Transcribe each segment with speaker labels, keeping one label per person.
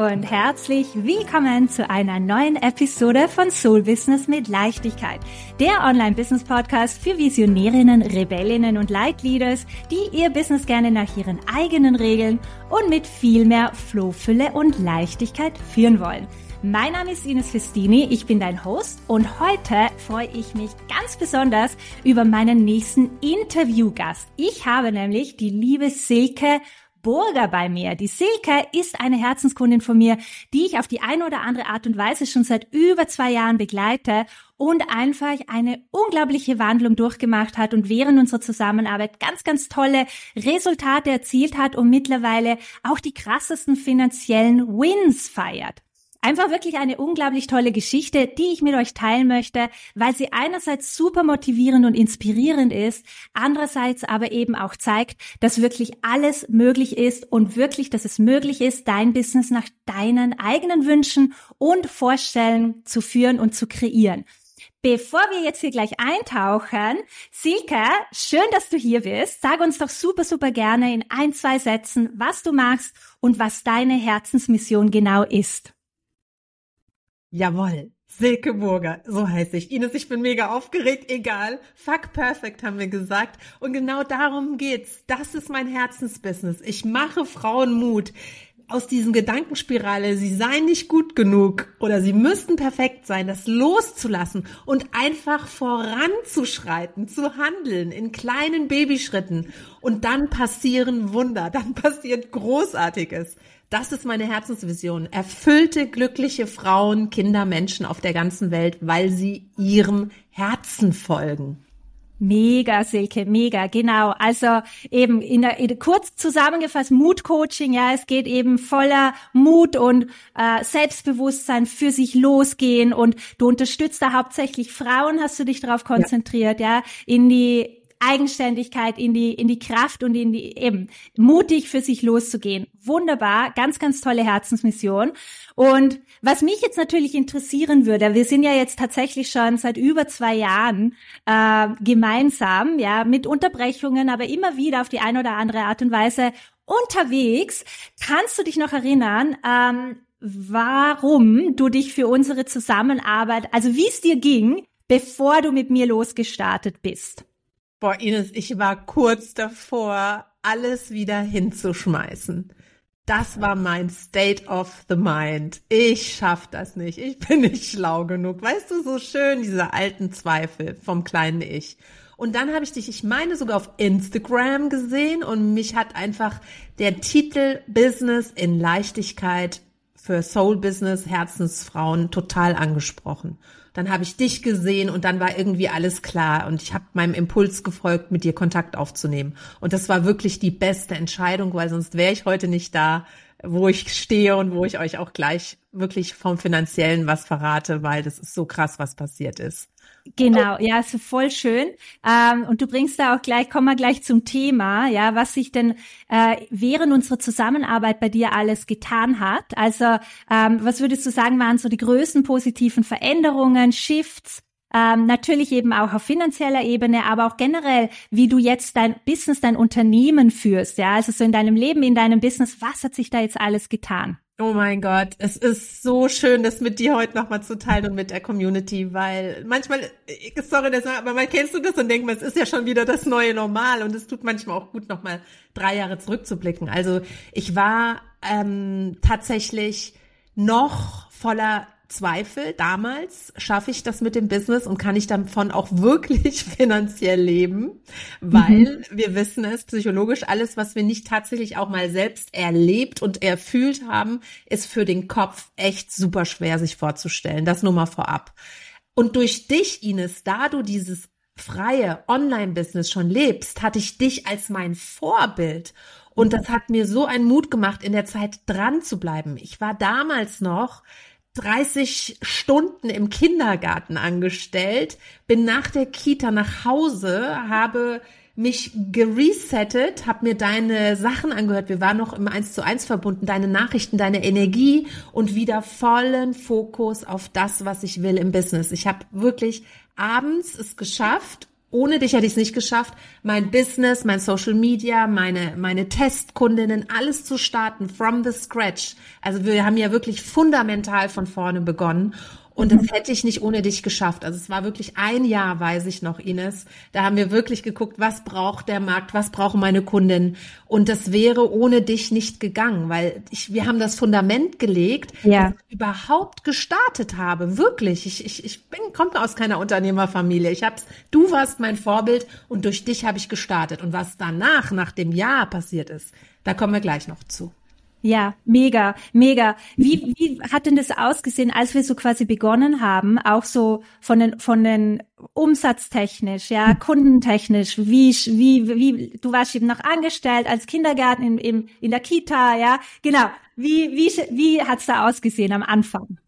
Speaker 1: und herzlich willkommen zu einer neuen Episode von Soul Business mit Leichtigkeit, der Online-Business-Podcast für Visionärinnen, Rebellinnen und Leitleaders, die ihr Business gerne nach ihren eigenen Regeln und mit viel mehr Flohfülle und Leichtigkeit führen wollen. Mein Name ist Ines Festini, ich bin dein Host und heute freue ich mich ganz besonders über meinen nächsten Interviewgast. Ich habe nämlich die liebe Silke Burger bei mir. Die Silke ist eine Herzenskundin von mir, die ich auf die eine oder andere Art und Weise schon seit über zwei Jahren begleite und einfach eine unglaubliche Wandlung durchgemacht hat und während unserer Zusammenarbeit ganz, ganz tolle Resultate erzielt hat und mittlerweile auch die krassesten finanziellen Wins feiert. Einfach wirklich eine unglaublich tolle Geschichte, die ich mit euch teilen möchte, weil sie einerseits super motivierend und inspirierend ist, andererseits aber eben auch zeigt, dass wirklich alles möglich ist und wirklich, dass es möglich ist, dein Business nach deinen eigenen Wünschen und Vorstellungen zu führen und zu kreieren. Bevor wir jetzt hier gleich eintauchen, Silke, schön, dass du hier bist. Sag uns doch super, super gerne in ein, zwei Sätzen, was du magst und was deine Herzensmission genau ist.
Speaker 2: Jawohl. Silke Burger, so heiße ich. Ines, ich bin mega aufgeregt, egal. Fuck perfect haben wir gesagt. Und genau darum geht's. Das ist mein Herzensbusiness. Ich mache Frauen Mut aus diesen Gedankenspirale, sie seien nicht gut genug oder sie müssten perfekt sein, das loszulassen und einfach voranzuschreiten, zu handeln in kleinen Babyschritten. Und dann passieren Wunder, dann passiert Großartiges. Das ist meine Herzensvision. Erfüllte, glückliche Frauen, Kinder, Menschen auf der ganzen Welt, weil sie ihrem Herzen folgen.
Speaker 1: Mega, Silke, mega, genau. Also eben in der, in kurz zusammengefasst Mut-Coaching, ja, es geht eben voller Mut und äh, Selbstbewusstsein für sich losgehen und du unterstützt da hauptsächlich Frauen, hast du dich darauf konzentriert, ja, ja in die Eigenständigkeit, in die, in die Kraft und in die, eben, mutig für sich loszugehen. Wunderbar, ganz, ganz tolle Herzensmission. Und was mich jetzt natürlich interessieren würde, wir sind ja jetzt tatsächlich schon seit über zwei Jahren äh, gemeinsam, ja, mit Unterbrechungen, aber immer wieder auf die eine oder andere Art und Weise unterwegs. Kannst du dich noch erinnern, ähm, warum du dich für unsere Zusammenarbeit, also wie es dir ging, bevor du mit mir losgestartet bist?
Speaker 2: Boah, Ines, ich war kurz davor, alles wieder hinzuschmeißen. Das war mein State of the Mind. Ich schaff das nicht. Ich bin nicht schlau genug. Weißt du, so schön diese alten Zweifel vom kleinen Ich. Und dann habe ich dich, ich meine sogar auf Instagram gesehen und mich hat einfach der Titel Business in Leichtigkeit für Soul Business Herzensfrauen total angesprochen dann habe ich dich gesehen und dann war irgendwie alles klar und ich habe meinem Impuls gefolgt, mit dir Kontakt aufzunehmen. Und das war wirklich die beste Entscheidung, weil sonst wäre ich heute nicht da, wo ich stehe und wo ich euch auch gleich wirklich vom finanziellen was verrate, weil das ist so krass, was passiert ist.
Speaker 1: Genau, ja, ist voll schön. Ähm, und du bringst da auch gleich, kommen wir gleich zum Thema, ja, was sich denn äh, während unserer Zusammenarbeit bei dir alles getan hat. Also, ähm, was würdest du sagen, waren so die größten positiven Veränderungen, Shifts? Ähm, natürlich eben auch auf finanzieller Ebene, aber auch generell, wie du jetzt dein Business, dein Unternehmen führst, ja, also so in deinem Leben, in deinem Business, was hat sich da jetzt alles getan?
Speaker 2: Oh mein Gott, es ist so schön, das mit dir heute nochmal zu teilen und mit der Community, weil manchmal, sorry, das, aber mal kennst du das und denkst, es ist ja schon wieder das neue Normal und es tut manchmal auch gut, nochmal drei Jahre zurückzublicken. Also ich war ähm, tatsächlich noch voller Zweifel damals, schaffe ich das mit dem Business und kann ich davon auch wirklich finanziell leben, weil mhm. wir wissen es psychologisch, alles, was wir nicht tatsächlich auch mal selbst erlebt und erfühlt haben, ist für den Kopf echt super schwer sich vorzustellen. Das nur mal vorab. Und durch dich, Ines, da du dieses freie Online-Business schon lebst, hatte ich dich als mein Vorbild. Und das hat mir so einen Mut gemacht, in der Zeit dran zu bleiben. Ich war damals noch 30 Stunden im Kindergarten angestellt, bin nach der Kita nach Hause, habe mich geresettet, habe mir deine Sachen angehört. Wir waren noch im 1 zu 1 verbunden, deine Nachrichten, deine Energie und wieder vollen Fokus auf das, was ich will im Business. Ich habe wirklich abends es geschafft, ohne dich hätte ich es nicht geschafft, mein Business, mein Social Media, meine, meine Testkundinnen, alles zu starten from the scratch. Also wir haben ja wirklich fundamental von vorne begonnen. Und das hätte ich nicht ohne dich geschafft. Also es war wirklich ein Jahr, weiß ich noch, Ines. Da haben wir wirklich geguckt, was braucht der Markt, was brauchen meine Kunden. Und das wäre ohne dich nicht gegangen, weil ich, wir haben das Fundament gelegt,
Speaker 1: ja.
Speaker 2: dass ich überhaupt gestartet habe. Wirklich. Ich, ich, ich bin, komme aus keiner Unternehmerfamilie. Ich hab's, du warst mein Vorbild und durch dich habe ich gestartet. Und was danach, nach dem Jahr passiert ist, da kommen wir gleich noch zu.
Speaker 1: Ja, mega, mega. Wie, wie hat denn das ausgesehen, als wir so quasi begonnen haben, auch so von den, von den umsatztechnisch, ja, kundentechnisch, wie, wie, wie, du warst eben noch angestellt als Kindergarten in, in, in der Kita, ja, genau. Wie, wie, wie hat's da ausgesehen am Anfang?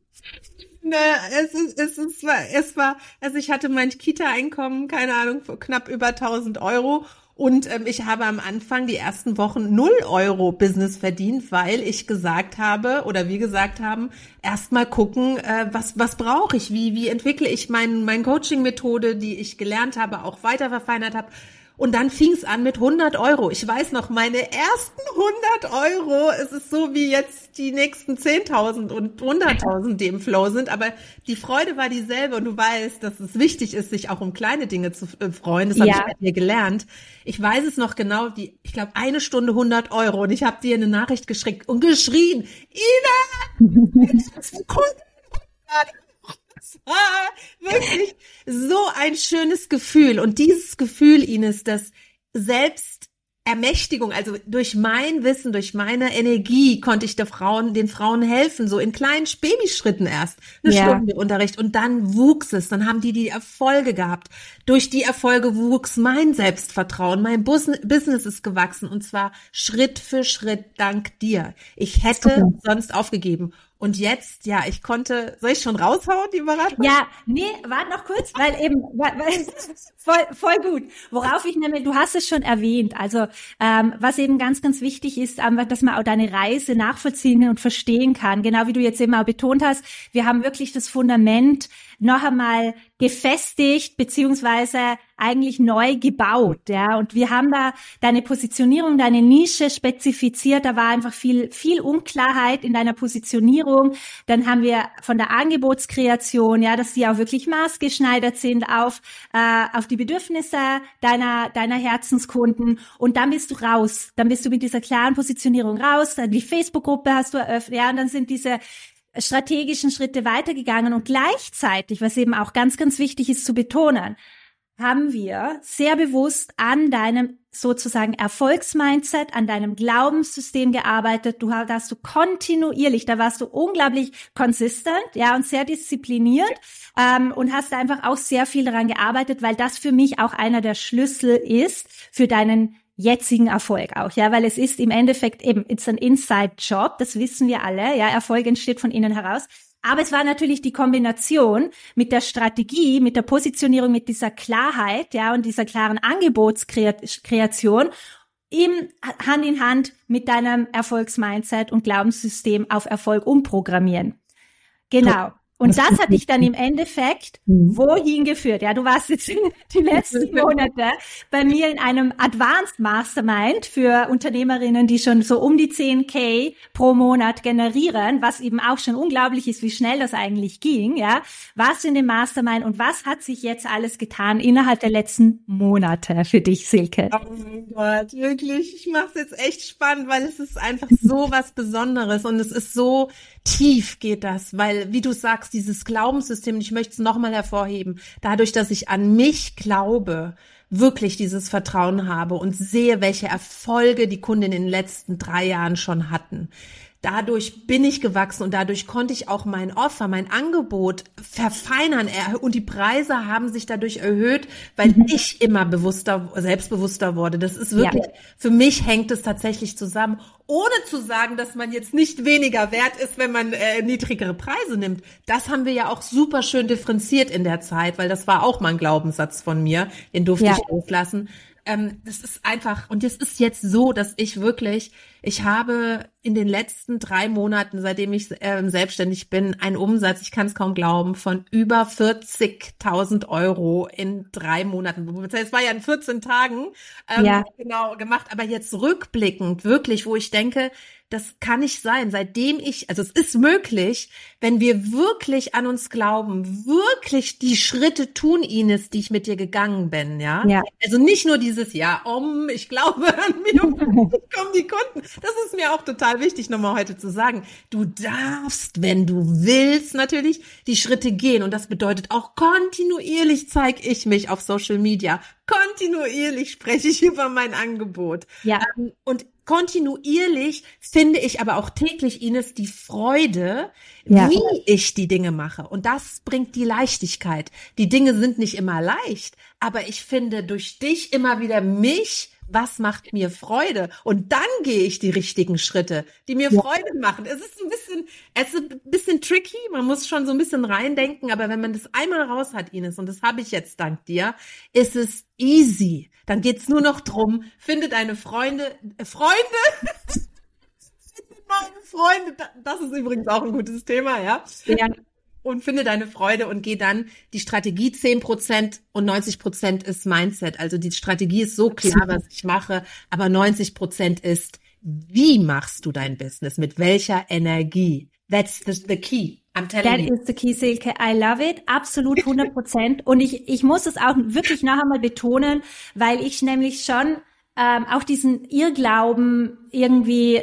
Speaker 2: Ne, es ist, es ist, es war, also ich hatte mein Kita-Einkommen, keine Ahnung, knapp über 1000 Euro und ähm, ich habe am Anfang die ersten Wochen null Euro Business verdient, weil ich gesagt habe oder wir gesagt haben, erstmal gucken, äh, was was brauche ich, wie wie entwickle ich mein mein Coaching Methode, die ich gelernt habe, auch weiter verfeinert habe und dann fing es an mit 100 Euro. Ich weiß noch, meine ersten 100 Euro, es ist so wie jetzt die nächsten 10.000 und 100.000, die im Flow sind. Aber die Freude war dieselbe und du weißt, dass es wichtig ist, sich auch um kleine Dinge zu äh, freuen. Das habe ja. ich bei dir gelernt. Ich weiß es noch genau, die, ich glaube, eine Stunde 100 Euro und ich habe dir eine Nachricht geschickt und geschrien, Ina, Ah, wirklich so ein schönes Gefühl. Und dieses Gefühl, Ines, das selbst Ermächtigung, also durch mein Wissen, durch meine Energie konnte ich der Frauen, den Frauen helfen, so in kleinen Babyschritten erst, eine ja. Stunde Unterricht und dann wuchs es, dann haben die die Erfolge gehabt. Durch die Erfolge wuchs mein Selbstvertrauen, mein Business ist gewachsen und zwar Schritt für Schritt dank dir. Ich hätte sonst aufgegeben und jetzt, ja, ich konnte, soll ich schon raushauen, die Überraschung?
Speaker 1: Ja, nee, warte noch kurz, weil eben, weil, voll, voll gut. Worauf ich nämlich, du hast es schon erwähnt, also ähm, was eben ganz, ganz wichtig ist, einfach, dass man auch deine Reise nachvollziehen und verstehen kann. Genau wie du jetzt eben auch betont hast, wir haben wirklich das Fundament noch einmal gefestigt beziehungsweise eigentlich neu gebaut, ja. Und wir haben da deine Positionierung, deine Nische spezifiziert. Da war einfach viel, viel Unklarheit in deiner Positionierung. Dann haben wir von der Angebotskreation, ja, dass die auch wirklich maßgeschneidert sind auf, äh, auf die Bedürfnisse deiner, deiner Herzenskunden. Und dann bist du raus. Dann bist du mit dieser klaren Positionierung raus. Dann die Facebook-Gruppe hast du eröffnet, ja. Und dann sind diese strategischen Schritte weitergegangen und gleichzeitig, was eben auch ganz, ganz wichtig ist zu betonen, haben wir sehr bewusst an deinem sozusagen Erfolgsmindset, an deinem Glaubenssystem gearbeitet. Du hast du kontinuierlich, da warst du unglaublich konsistent, ja, und sehr diszipliniert ähm, und hast einfach auch sehr viel daran gearbeitet, weil das für mich auch einer der Schlüssel ist für deinen jetzigen Erfolg auch, ja, weil es ist im Endeffekt eben, it's an inside job, das wissen wir alle, ja, Erfolg entsteht von innen heraus. Aber es war natürlich die Kombination mit der Strategie, mit der Positionierung, mit dieser Klarheit, ja, und dieser klaren Angebotskreation im Hand in Hand mit deinem Erfolgsmindset und Glaubenssystem auf Erfolg umprogrammieren. Genau. Und das hat dich dann im Endeffekt mhm. wohin geführt? Ja, du warst jetzt die letzten Monate bei mir in einem Advanced Mastermind für Unternehmerinnen, die schon so um die 10k pro Monat generieren, was eben auch schon unglaublich ist, wie schnell das eigentlich ging. Ja, warst du in dem Mastermind und was hat sich jetzt alles getan innerhalb der letzten Monate für dich, Silke?
Speaker 2: Oh mein Gott, wirklich. Ich mache es jetzt echt spannend, weil es ist einfach so was Besonderes und es ist so tief geht das, weil, wie du sagst, dieses Glaubenssystem, ich möchte es nochmal hervorheben, dadurch, dass ich an mich glaube, wirklich dieses Vertrauen habe und sehe, welche Erfolge die Kunden in den letzten drei Jahren schon hatten dadurch bin ich gewachsen und dadurch konnte ich auch mein Offer, mein Angebot verfeinern und die Preise haben sich dadurch erhöht, weil mhm. ich immer bewusster, selbstbewusster wurde. Das ist wirklich, ja. für mich hängt es tatsächlich zusammen, ohne zu sagen, dass man jetzt nicht weniger wert ist, wenn man äh, niedrigere Preise nimmt. Das haben wir ja auch super schön differenziert in der Zeit, weil das war auch mal ein Glaubenssatz von mir, den durfte ja. ich loslassen. Ähm, das ist einfach, und es ist jetzt so, dass ich wirklich Ich habe in den letzten drei Monaten, seitdem ich äh, selbstständig bin, einen Umsatz, ich kann es kaum glauben, von über 40.000 Euro in drei Monaten. Es war ja in 14 Tagen ähm, ja. genau gemacht, aber jetzt rückblickend wirklich, wo ich denke, das kann nicht sein. Seitdem ich, also es ist möglich, wenn wir wirklich an uns glauben, wirklich die Schritte tun, Ines, die ich mit dir gegangen bin, ja. ja. Also nicht nur dieses, ja, um, ich glaube an mir, kommen die Kunden. Das ist mir auch total wichtig, nochmal heute zu sagen. Du darfst, wenn du willst, natürlich die Schritte gehen. Und das bedeutet auch kontinuierlich zeige ich mich auf Social Media. Kontinuierlich spreche ich über mein Angebot. Ja. Ähm, und kontinuierlich finde ich aber auch täglich, Ines, die Freude, ja. wie ich die Dinge mache. Und das bringt die Leichtigkeit. Die Dinge sind nicht immer leicht, aber ich finde durch dich immer wieder mich was macht mir Freude? Und dann gehe ich die richtigen Schritte, die mir ja. Freude machen. Es ist ein bisschen, es ist ein bisschen tricky. Man muss schon so ein bisschen reindenken. Aber wenn man das einmal raus hat, Ines, und das habe ich jetzt dank dir, ist es easy. Dann geht's nur noch drum, finde deine Freunde, äh, Freunde, finde meine Freunde. Das ist übrigens auch ein gutes Thema, ja. ja und finde deine Freude und geh dann die Strategie 10 Prozent und 90 Prozent ist Mindset. Also die Strategie ist so klar, was ich mache, aber 90 Prozent ist, wie machst du dein Business? Mit welcher Energie? That's the, the key.
Speaker 1: I'm telling That you. is the key, Silke. I love it. Absolut 100 Prozent. und ich, ich muss es auch wirklich noch einmal betonen, weil ich nämlich schon ähm, auch diesen Irrglauben irgendwie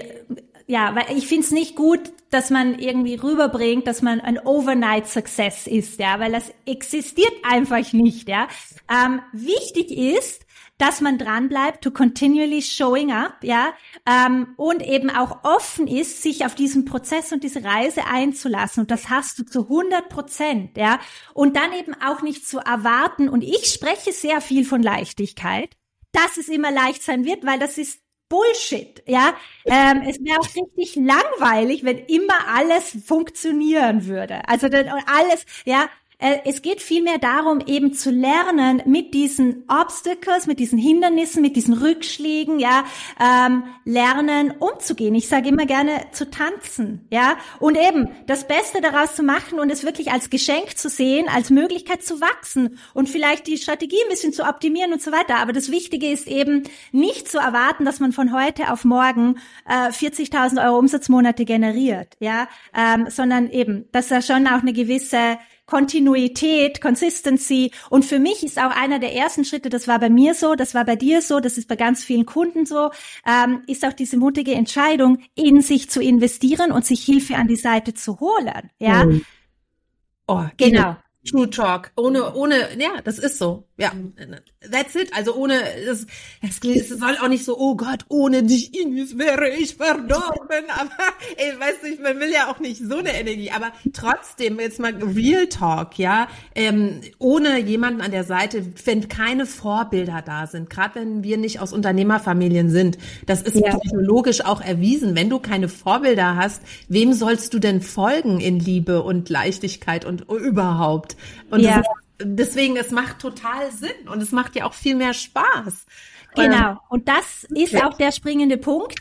Speaker 1: ja, weil ich finde es nicht gut, dass man irgendwie rüberbringt, dass man ein Overnight Success ist, ja, weil das existiert einfach nicht, ja. Ähm, wichtig ist, dass man dran bleibt, to continually showing up, ja, ähm, und eben auch offen ist, sich auf diesen Prozess und diese Reise einzulassen. Und das hast du zu 100 Prozent, ja. Und dann eben auch nicht zu erwarten. Und ich spreche sehr viel von Leichtigkeit, dass es immer leicht sein wird, weil das ist Bullshit, ja. Ähm, es wäre auch richtig langweilig, wenn immer alles funktionieren würde. Also alles, ja, es geht vielmehr darum, eben zu lernen, mit diesen Obstacles, mit diesen Hindernissen, mit diesen Rückschlägen, ja, ähm, lernen umzugehen. Ich sage immer gerne zu tanzen, ja, und eben das Beste daraus zu machen und es wirklich als Geschenk zu sehen, als Möglichkeit zu wachsen und vielleicht die Strategie ein bisschen zu optimieren und so weiter. Aber das Wichtige ist eben nicht zu erwarten, dass man von heute auf morgen äh, 40.000 Euro Umsatzmonate generiert, ja, ähm, sondern eben, dass da schon auch eine gewisse Kontinuität, Consistency. Und für mich ist auch einer der ersten Schritte, das war bei mir so, das war bei dir so, das ist bei ganz vielen Kunden so, ähm, ist auch diese mutige Entscheidung, in sich zu investieren und sich Hilfe an die Seite zu holen. Ja.
Speaker 2: Mhm. Oh, genau. True Talk. Ohne, ohne, ja, das ist so. Ja, that's it. Also ohne, das, das soll auch nicht so, oh Gott, ohne dich, Ines, wäre ich verdorben. Aber, ey, weißt du, man will ja auch nicht so eine Energie. Aber trotzdem, jetzt mal Real Talk, ja, ähm, ohne jemanden an der Seite, wenn keine Vorbilder da sind, gerade wenn wir nicht aus Unternehmerfamilien sind, das ist ja. psychologisch auch erwiesen. Wenn du keine Vorbilder hast, wem sollst du denn folgen in Liebe und Leichtigkeit und überhaupt? Und ja deswegen, es macht total Sinn und es macht ja auch viel mehr Spaß.
Speaker 1: Genau. Und das ist auch der springende Punkt.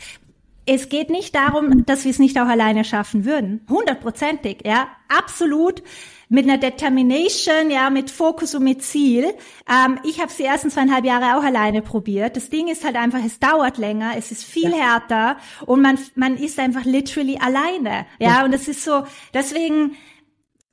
Speaker 1: Es geht nicht darum, dass wir es nicht auch alleine schaffen würden. Hundertprozentig, ja. Absolut. Mit einer Determination, ja, mit Fokus und mit Ziel. Ähm, ich habe es die ersten zweieinhalb Jahre auch alleine probiert. Das Ding ist halt einfach, es dauert länger, es ist viel ja. härter und man, man ist einfach literally alleine. Ja, ja. und es ist so, deswegen,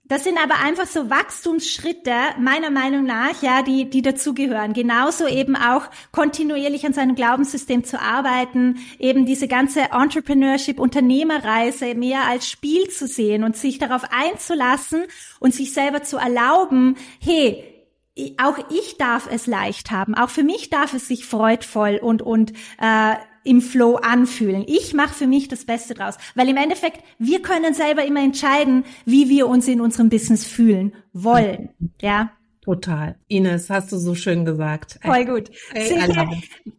Speaker 1: das sind aber einfach so Wachstumsschritte, meiner Meinung nach, ja, die, die dazugehören. Genauso eben auch kontinuierlich an seinem Glaubenssystem zu arbeiten, eben diese ganze Entrepreneurship, Unternehmerreise mehr als Spiel zu sehen und sich darauf einzulassen und sich selber zu erlauben, hey, auch ich darf es leicht haben, auch für mich darf es sich freudvoll und, und äh, im Flow anfühlen. Ich mache für mich das Beste draus, weil im Endeffekt wir können selber immer entscheiden, wie wir uns in unserem Business fühlen wollen. Ja.
Speaker 2: Total. Ines, hast du so schön gesagt.
Speaker 1: Voll gut. Silke,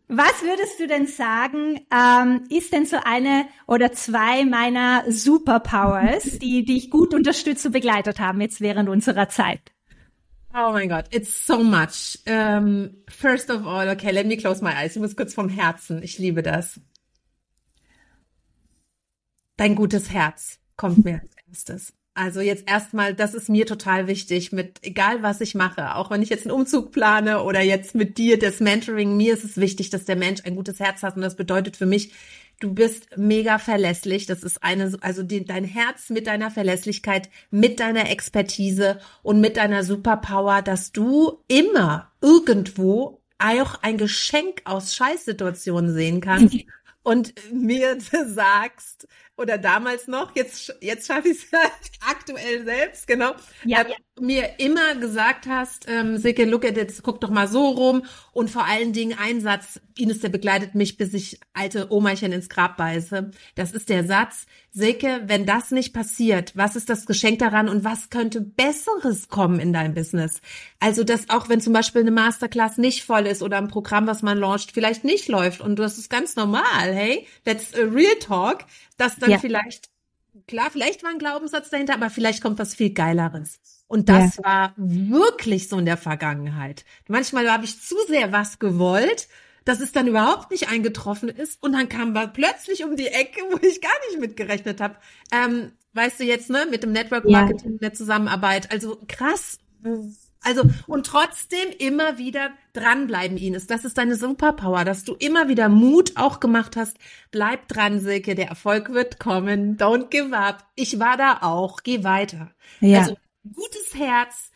Speaker 1: was würdest du denn sagen, ähm, ist denn so eine oder zwei meiner Superpowers, die dich gut unterstützt und begleitet haben jetzt während unserer Zeit?
Speaker 2: Oh mein Gott, it's so much. Um, first of all, okay, let me close my eyes. Ich muss kurz vom Herzen. Ich liebe das. Dein gutes Herz kommt mir als erstes. Also jetzt erstmal, das ist mir total wichtig, mit egal was ich mache, auch wenn ich jetzt einen Umzug plane oder jetzt mit dir das Mentoring, mir ist es wichtig, dass der Mensch ein gutes Herz hat und das bedeutet für mich, du bist mega verlässlich. Das ist eine, also die, dein Herz mit deiner Verlässlichkeit, mit deiner Expertise und mit deiner Superpower, dass du immer irgendwo auch ein Geschenk aus Scheißsituationen sehen kannst und mir sagst, oder damals noch, jetzt, jetzt schaffe ich es aktuell selbst, genau, ja. äh, mir immer gesagt hast, ähm, Silke, look at it, guck doch mal so rum und vor allen Dingen ein Satz, Ines, der begleitet mich, bis ich alte Omachen ins Grab beiße. Das ist der Satz, Silke, wenn das nicht passiert, was ist das Geschenk daran und was könnte Besseres kommen in deinem Business? Also, dass auch wenn zum Beispiel eine Masterclass nicht voll ist oder ein Programm, was man launcht, vielleicht nicht läuft und das ist ganz normal, hey, that's a real talk, dass dann ja. vielleicht, klar, vielleicht war ein Glaubenssatz dahinter, aber vielleicht kommt was viel Geileres. Und das ja. war wirklich so in der Vergangenheit. Manchmal habe ich zu sehr was gewollt, dass es dann überhaupt nicht eingetroffen ist und dann kam wir plötzlich um die Ecke, wo ich gar nicht mitgerechnet habe. Ähm, weißt du jetzt, ne, mit dem Network Marketing, ja. der Zusammenarbeit. Also krass, also, und trotzdem immer wieder dranbleiben, Ines. Das ist deine Superpower, dass du immer wieder Mut auch gemacht hast. Bleib dran, Silke, der Erfolg wird kommen. Don't give up. Ich war da auch. Geh weiter. Ja. Also, gutes Herz,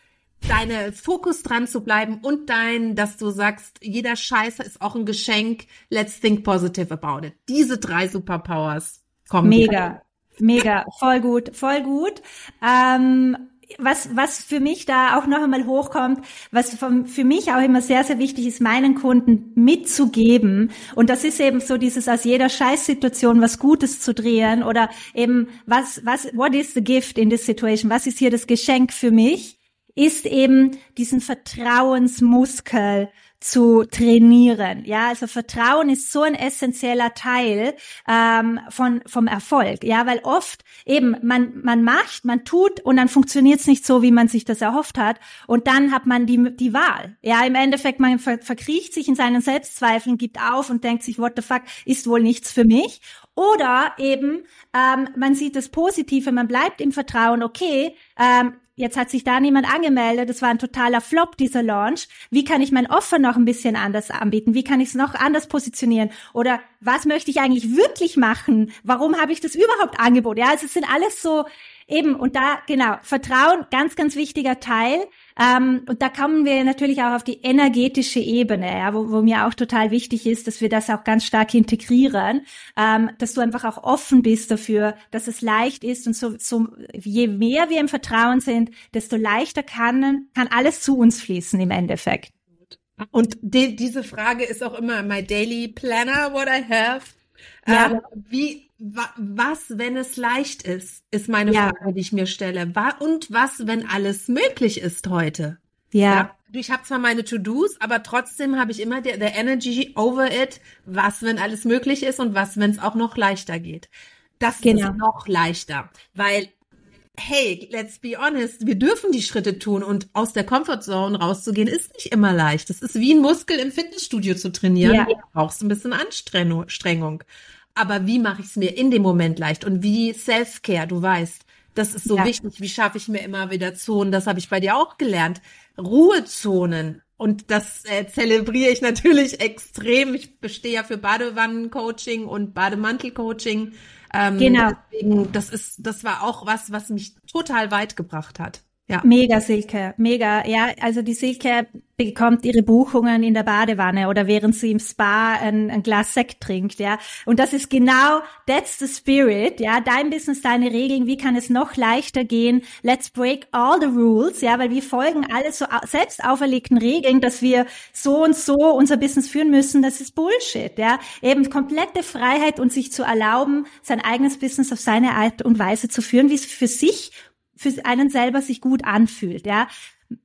Speaker 2: deine Fokus dran zu bleiben und dein, dass du sagst, jeder Scheiße ist auch ein Geschenk. Let's think positive about it. Diese drei Superpowers kommen.
Speaker 1: Mega. Mega, voll gut, voll gut. Ähm, was, was für mich da auch noch einmal hochkommt, was vom, für mich auch immer sehr, sehr wichtig ist, meinen Kunden mitzugeben. Und das ist eben so dieses aus jeder Scheißsituation was Gutes zu drehen oder eben was, was, what is the gift in this situation? Was ist hier das Geschenk für mich? Ist eben diesen Vertrauensmuskel zu trainieren. Ja, also Vertrauen ist so ein essentieller Teil ähm, von vom Erfolg. Ja, weil oft eben man man macht, man tut und dann funktioniert es nicht so, wie man sich das erhofft hat. Und dann hat man die die Wahl. Ja, im Endeffekt man ver verkriecht sich in seinen Selbstzweifeln, gibt auf und denkt sich, what the fuck, ist wohl nichts für mich. Oder eben ähm, man sieht das Positive, man bleibt im Vertrauen. Okay, ähm, Jetzt hat sich da niemand angemeldet. Das war ein totaler Flop, dieser Launch. Wie kann ich mein Offer noch ein bisschen anders anbieten? Wie kann ich es noch anders positionieren? Oder was möchte ich eigentlich wirklich machen? Warum habe ich das überhaupt angeboten? Ja, also es sind alles so eben, und da, genau, Vertrauen, ganz, ganz wichtiger Teil. Ähm, und da kommen wir natürlich auch auf die energetische Ebene, ja, wo, wo mir auch total wichtig ist, dass wir das auch ganz stark integrieren, ähm, dass du einfach auch offen bist dafür, dass es leicht ist und so, so je mehr wir im Vertrauen sind, desto leichter kann, kann alles zu uns fließen im Endeffekt.
Speaker 2: Und die, diese Frage ist auch immer my daily planner, what I have. Ja. Ähm, wie was, wenn es leicht ist, ist meine ja. Frage, die ich mir stelle. Und was, wenn alles möglich ist heute? Ja. ja ich habe zwar meine To-Dos, aber trotzdem habe ich immer der, der Energy over it, was, wenn alles möglich ist und was, wenn es auch noch leichter geht. Das genau. ist noch leichter, weil hey, let's be honest, wir dürfen die Schritte tun und aus der Comfortzone rauszugehen ist nicht immer leicht. Das ist wie ein Muskel im Fitnessstudio zu trainieren. Ja. Du brauchst ein bisschen Anstrengung. Aber wie mache ich es mir in dem Moment leicht? Und wie Self-Care, du weißt, das ist so ja. wichtig. Wie schaffe ich mir immer wieder Zonen? Das habe ich bei dir auch gelernt. Ruhezonen. Und das äh, zelebriere ich natürlich extrem. Ich bestehe ja für Badewannen-Coaching und Bademantel-Coaching. Ähm, genau. Deswegen, das ist, das war auch was, was mich total weit gebracht hat.
Speaker 1: Ja. Mega Silke, mega. Ja, also die Silke bekommt ihre Buchungen in der Badewanne oder während sie im Spa ein, ein, Glas Sekt trinkt, ja. Und das ist genau, that's the spirit, ja. Dein Business, deine Regeln, wie kann es noch leichter gehen? Let's break all the rules, ja, weil wir folgen alle so selbst auferlegten Regeln, dass wir so und so unser Business führen müssen. Das ist Bullshit, ja. Eben komplette Freiheit und sich zu erlauben, sein eigenes Business auf seine Art und Weise zu führen, wie es für sich für einen selber sich gut anfühlt, ja.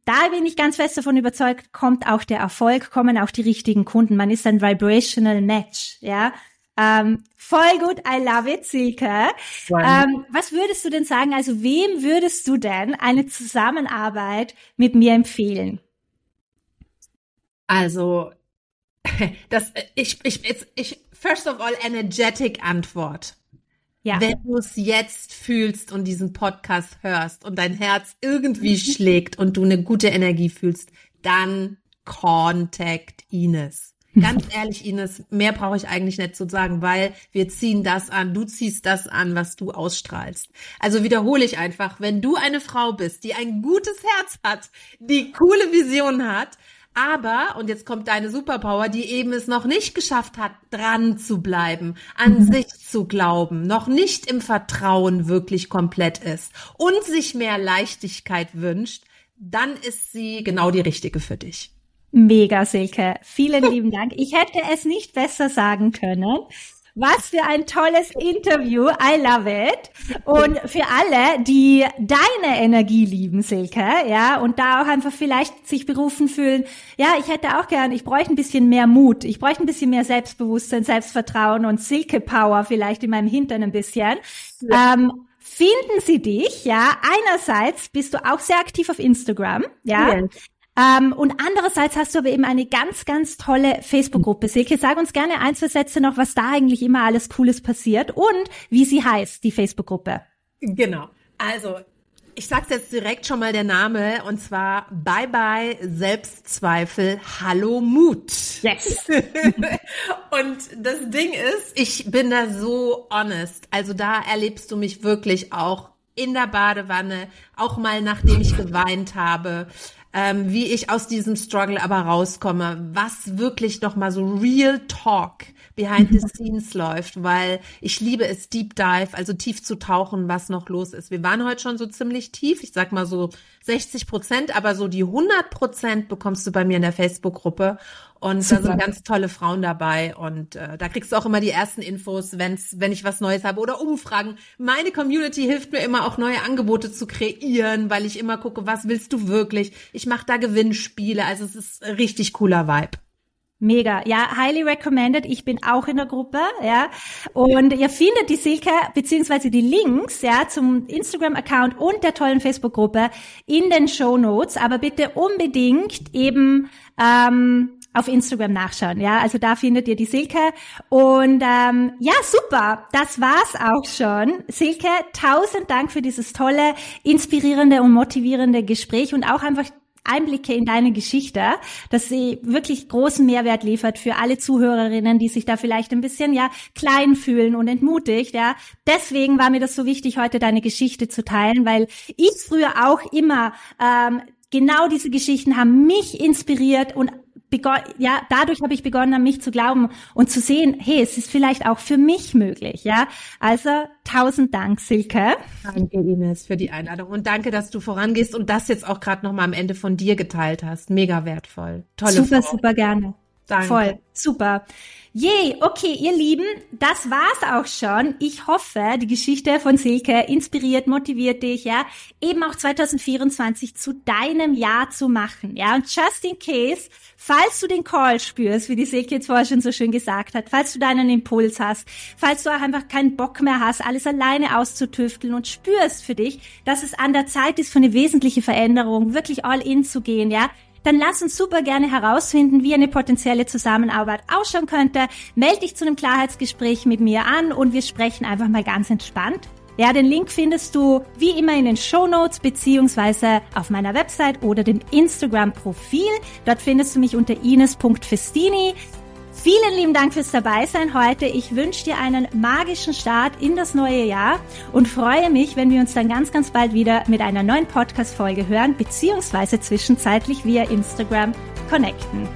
Speaker 1: Da bin ich ganz fest davon überzeugt, kommt auch der Erfolg, kommen auch die richtigen Kunden. Man ist ein vibrational match, ja. Ähm, voll gut, I love it, Silke. Ähm, was würdest du denn sagen? Also wem würdest du denn eine Zusammenarbeit mit mir empfehlen?
Speaker 2: Also das ich ich ich first of all energetic Antwort. Ja. Wenn du es jetzt fühlst und diesen Podcast hörst und dein Herz irgendwie schlägt und du eine gute Energie fühlst, dann contact Ines. Ganz ehrlich, Ines, mehr brauche ich eigentlich nicht zu sagen, weil wir ziehen das an, du ziehst das an, was du ausstrahlst. Also wiederhole ich einfach, wenn du eine Frau bist, die ein gutes Herz hat, die coole Visionen hat, aber, und jetzt kommt deine Superpower, die eben es noch nicht geschafft hat, dran zu bleiben, an mhm. sich zu glauben, noch nicht im Vertrauen wirklich komplett ist und sich mehr Leichtigkeit wünscht, dann ist sie genau die richtige für dich.
Speaker 1: Mega, Silke. Vielen lieben Dank. Ich hätte es nicht besser sagen können. Was für ein tolles Interview. I love it. Und für alle, die deine Energie lieben, Silke, ja, und da auch einfach vielleicht sich berufen fühlen, ja, ich hätte auch gern, ich bräuchte ein bisschen mehr Mut, ich bräuchte ein bisschen mehr Selbstbewusstsein, Selbstvertrauen und Silke Power vielleicht in meinem Hintern ein bisschen. Ja. Ähm, finden Sie dich, ja. Einerseits bist du auch sehr aktiv auf Instagram, ja. Yes. Ähm, und andererseits hast du aber eben eine ganz, ganz tolle Facebook-Gruppe. Silke, sag uns gerne ein, zwei Sätze noch, was da eigentlich immer alles Cooles passiert und wie sie heißt, die Facebook-Gruppe.
Speaker 2: Genau. Also, ich sag's jetzt direkt schon mal der Name und zwar Bye Bye Selbstzweifel, Hallo Mut.
Speaker 1: Yes.
Speaker 2: und das Ding ist, ich bin da so honest. Also da erlebst du mich wirklich auch in der Badewanne, auch mal nachdem ich geweint habe ähm, wie ich aus diesem Struggle aber rauskomme, was wirklich noch mal so Real Talk behind the scenes läuft, weil ich liebe es Deep Dive, also tief zu tauchen, was noch los ist. Wir waren heute schon so ziemlich tief, ich sag mal so 60 Prozent, aber so die 100 Prozent bekommst du bei mir in der Facebook-Gruppe und Super. da sind ganz tolle Frauen dabei und äh, da kriegst du auch immer die ersten Infos, wenn's, wenn ich was Neues habe oder Umfragen. Meine Community hilft mir immer auch neue Angebote zu kreieren, weil ich immer gucke, was willst du wirklich? Ich mache da Gewinnspiele, also es ist richtig cooler Vibe.
Speaker 1: Mega. Ja, highly recommended. Ich bin auch in der Gruppe, ja. Und ihr findet die Silke beziehungsweise die Links, ja, zum Instagram-Account und der tollen Facebook-Gruppe in den Show Notes. Aber bitte unbedingt eben ähm, auf Instagram nachschauen. Ja, also da findet ihr die Silke. Und ähm, ja, super. Das war's auch schon. Silke, tausend Dank für dieses tolle, inspirierende und motivierende Gespräch und auch einfach Einblicke in deine Geschichte, dass sie wirklich großen Mehrwert liefert für alle Zuhörerinnen, die sich da vielleicht ein bisschen ja klein fühlen und entmutigt. Ja, deswegen war mir das so wichtig, heute deine Geschichte zu teilen, weil ich früher auch immer ähm, genau diese Geschichten haben mich inspiriert und ja, dadurch habe ich begonnen, an mich zu glauben und zu sehen, hey, es ist vielleicht auch für mich möglich, ja. Also tausend Dank, Silke.
Speaker 2: Danke, Ines, für die Einladung und danke, dass du vorangehst und das jetzt auch gerade nochmal am Ende von dir geteilt hast. Mega wertvoll.
Speaker 1: Tolle Super, Frau. super gerne. Danke. Voll, super. Je, okay, ihr Lieben, das war's auch schon. Ich hoffe, die Geschichte von Silke inspiriert, motiviert dich, ja, eben auch 2024 zu deinem Jahr zu machen, ja. Und just in case, falls du den Call spürst, wie die Silke jetzt vorher schon so schön gesagt hat, falls du deinen Impuls hast, falls du auch einfach keinen Bock mehr hast, alles alleine auszutüfteln und spürst für dich, dass es an der Zeit ist, für eine wesentliche Veränderung wirklich all in zu gehen, ja, dann lass uns super gerne herausfinden, wie eine potenzielle Zusammenarbeit ausschauen könnte. Meld dich zu einem Klarheitsgespräch mit mir an und wir sprechen einfach mal ganz entspannt. Ja, den Link findest du wie immer in den Show Notes beziehungsweise auf meiner Website oder dem Instagram-Profil. Dort findest du mich unter ines.festini. Vielen lieben Dank fürs Dabeisein heute. Ich wünsche dir einen magischen Start in das neue Jahr und freue mich, wenn wir uns dann ganz, ganz bald wieder mit einer neuen Podcast-Folge hören, beziehungsweise zwischenzeitlich via Instagram connecten.